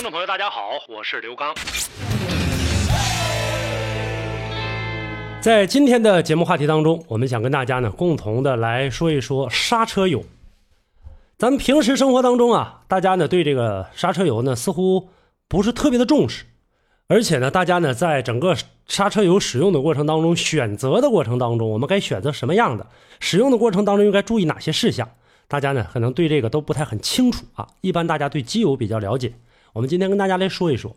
听众朋友，大家好，我是刘刚。在今天的节目话题当中，我们想跟大家呢共同的来说一说刹车油。咱们平时生活当中啊，大家呢对这个刹车油呢似乎不是特别的重视，而且呢，大家呢在整个刹车油使用的过程当中，选择的过程当中，我们该选择什么样的？使用的过程当中应该注意哪些事项？大家呢可能对这个都不太很清楚啊。一般大家对机油比较了解。我们今天跟大家来说一说，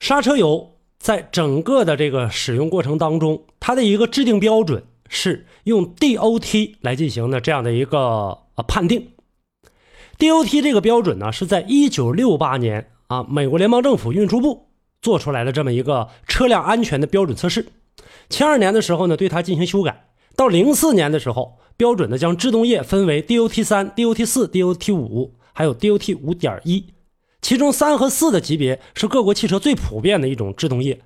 刹车油在整个的这个使用过程当中，它的一个制定标准是用 DOT 来进行的这样的一个呃判定。DOT 这个标准呢，是在一九六八年啊，美国联邦政府运输部做出来的这么一个车辆安全的标准测试。七二年的时候呢，对它进行修改，到零四年的时候，标准呢将制动液分为 DOT 三、DOT 四、DOT 五，还有 DOT 五点一。其中三和四的级别是各国汽车最普遍的一种制动液。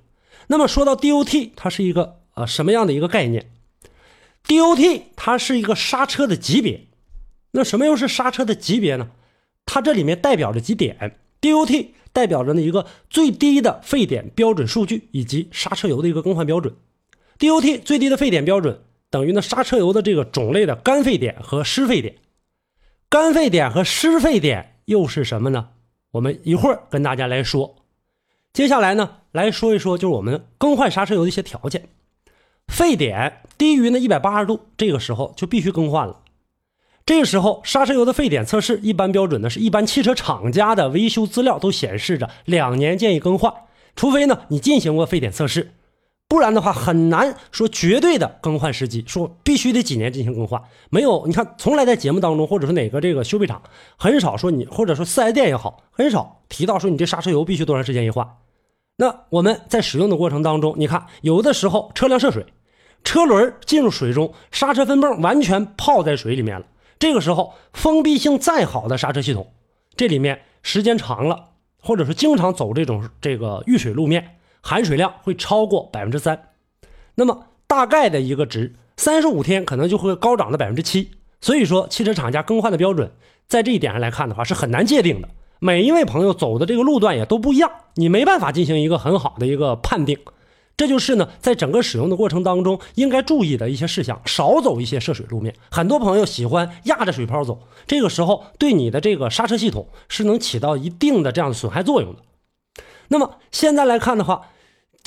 那么说到 DOT，它是一个呃什么样的一个概念？DOT 它是一个刹车的级别。那什么又是刹车的级别呢？它这里面代表着几点？DOT 代表着呢一个最低的沸点标准数据以及刹车油的一个更换标准。DOT 最低的沸点标准等于呢刹车油的这个种类的干沸点和湿沸点。干沸点和湿沸点又是什么呢？我们一会儿跟大家来说，接下来呢来说一说，就是我们更换刹车油的一些条件。沸点低于呢一百八十度，这个时候就必须更换了。这个时候刹车油的沸点测试一般标准呢是一般汽车厂家的维修资料都显示着两年建议更换，除非呢你进行过沸点测试。不然的话，很难说绝对的更换时机，说必须得几年进行更换。没有，你看，从来在节目当中，或者说哪个这个修配厂，很少说你，或者说四 S 店也好，很少提到说你这刹车油必须多长时间一换。那我们在使用的过程当中，你看，有的时候车辆涉水，车轮进入水中，刹车分泵完全泡在水里面了。这个时候，封闭性再好的刹车系统，这里面时间长了，或者说经常走这种这个遇水路面。含水量会超过百分之三，那么大概的一个值，三十五天可能就会高涨到百分之七。所以说，汽车厂家更换的标准，在这一点上来看的话，是很难界定的。每一位朋友走的这个路段也都不一样，你没办法进行一个很好的一个判定。这就是呢，在整个使用的过程当中，应该注意的一些事项，少走一些涉水路面。很多朋友喜欢压着水泡走，这个时候对你的这个刹车系统是能起到一定的这样的损害作用的。那么现在来看的话，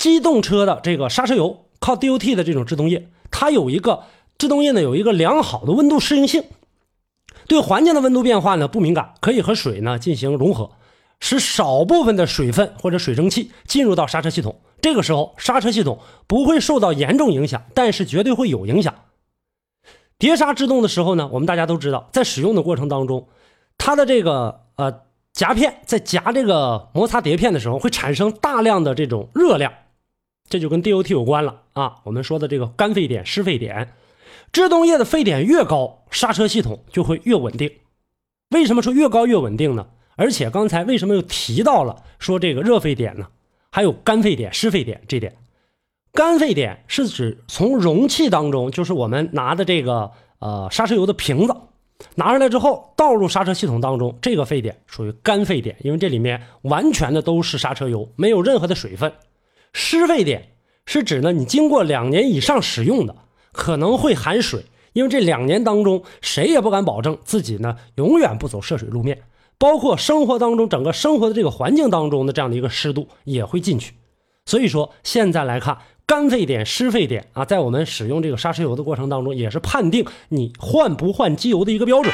机动车的这个刹车油靠 DOT 的这种制动液，它有一个制动液呢，有一个良好的温度适应性，对环境的温度变化呢不敏感，可以和水呢进行融合，使少部分的水分或者水蒸气进入到刹车系统。这个时候刹车系统不会受到严重影响，但是绝对会有影响。碟刹制动的时候呢，我们大家都知道，在使用的过程当中，它的这个呃。夹片在夹这个摩擦碟片的时候，会产生大量的这种热量，这就跟 DOT 有关了啊。我们说的这个干沸点、湿沸点，制动液的沸点越高，刹车系统就会越稳定。为什么说越高越稳定呢？而且刚才为什么又提到了说这个热沸点呢？还有干沸点、湿沸点这点。干沸点是指从容器当中，就是我们拿的这个呃刹车油的瓶子。拿出来之后，倒入刹车系统当中，这个沸点属于干沸点，因为这里面完全的都是刹车油，没有任何的水分。湿沸点是指呢，你经过两年以上使用的，可能会含水，因为这两年当中，谁也不敢保证自己呢永远不走涉水路面，包括生活当中整个生活的这个环境当中的这样的一个湿度也会进去。所以说，现在来看。干沸点、湿沸点啊，在我们使用这个刹车油的过程当中，也是判定你换不换机油的一个标准。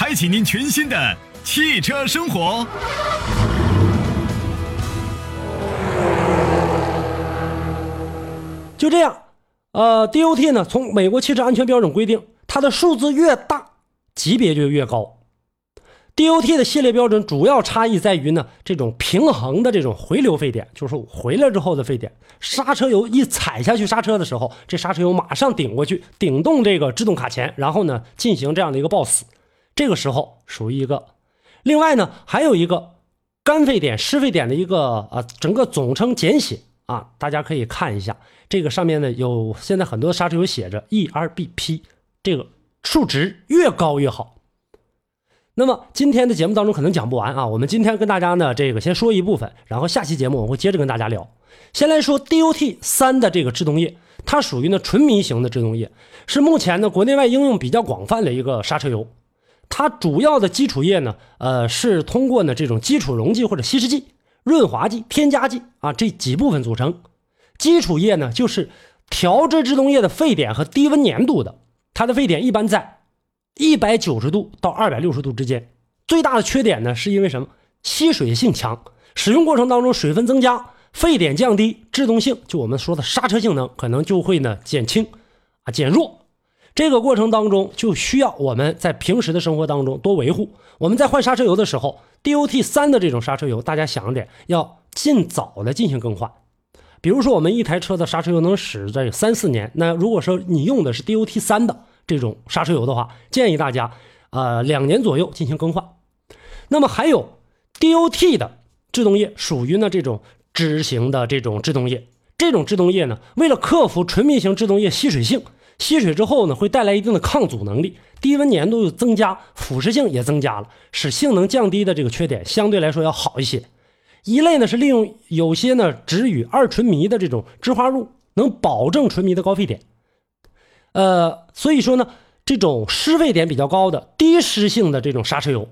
开启您全新的汽车生活。就这样，呃，DOT 呢，从美国汽车安全标准规定，它的数字越大，级别就越高。DOT 的系列标准主要差异在于呢，这种平衡的这种回流沸点，就是回来之后的沸点，刹车油一踩下去刹车的时候，这刹车油马上顶过去，顶动这个制动卡钳，然后呢进行这样的一个抱死，这个时候属于一个。另外呢，还有一个干沸点、湿沸点的一个啊，整个总称简写啊，大家可以看一下。这个上面呢有现在很多刹车油写着 ERBP，这个数值越高越好。那么今天的节目当中可能讲不完啊，我们今天跟大家呢这个先说一部分，然后下期节目我会接着跟大家聊。先来说 DOT 三的这个制动液，它属于呢纯醚型的制动液，是目前呢国内外应用比较广泛的一个刹车油。它主要的基础液呢，呃是通过呢这种基础溶剂或者稀释剂、润滑剂、添加剂啊这几部分组成。基础液呢，就是调制制动液的沸点和低温粘度的，它的沸点一般在一百九十度到二百六十度之间。最大的缺点呢，是因为什么？吸水性强，使用过程当中水分增加，沸点降低，制动性就我们说的刹车性能可能就会呢减轻啊减弱。这个过程当中就需要我们在平时的生活当中多维护。我们在换刹车油的时候，DOT 三的这种刹车油，大家想着点，要尽早的进行更换。比如说，我们一台车的刹车油能使在三四年，那如果说你用的是 DOT 三的这种刹车油的话，建议大家，呃，两年左右进行更换。那么还有 DOT 的制动液，属于呢这种脂型的这种制动液。这种制动液呢，为了克服纯醚型制动液吸水性，吸水之后呢会带来一定的抗阻能力，低温粘度又增加，腐蚀性也增加了，使性能降低的这个缺点相对来说要好一些。一类呢是利用有些呢酯与二醇醚的这种酯化物，能保证纯醚的高沸点。呃，所以说呢，这种湿沸点比较高的低湿性的这种刹车油，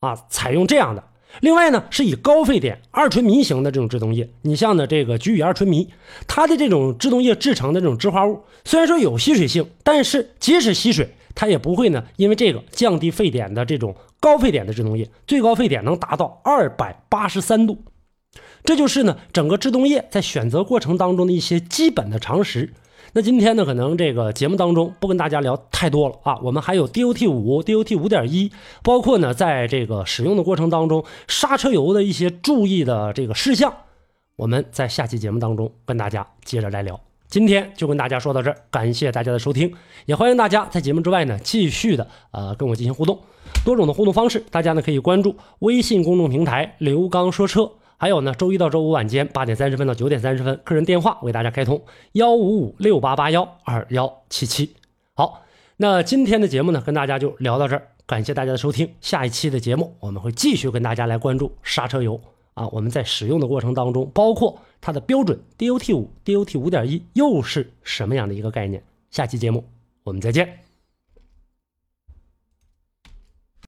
啊，采用这样的。另外呢，是以高沸点二醇醚型的这种制动液，你像呢这个聚乙二醇醚，它的这种制动液制成的这种酯化物，虽然说有吸水性，但是即使吸水，它也不会呢因为这个降低沸点的这种。高沸点的制动液最高沸点能达到二百八十三度，这就是呢整个制动液在选择过程当中的一些基本的常识。那今天呢可能这个节目当中不跟大家聊太多了啊，我们还有 DOT 五、DOT 五点一，包括呢在这个使用的过程当中刹车油的一些注意的这个事项，我们在下期节目当中跟大家接着来聊。今天就跟大家说到这儿，感谢大家的收听，也欢迎大家在节目之外呢继续的呃跟我进行互动。多种的互动方式，大家呢可以关注微信公众平台“刘刚说车”，还有呢，周一到周五晚间八点三十分到九点三十分，个人电话为大家开通幺五五六八八幺二幺七七。好，那今天的节目呢，跟大家就聊到这儿，感谢大家的收听。下一期的节目，我们会继续跟大家来关注刹车油啊，我们在使用的过程当中，包括它的标准 DOT 五、DOT 五点一又是什么样的一个概念？下期节目我们再见。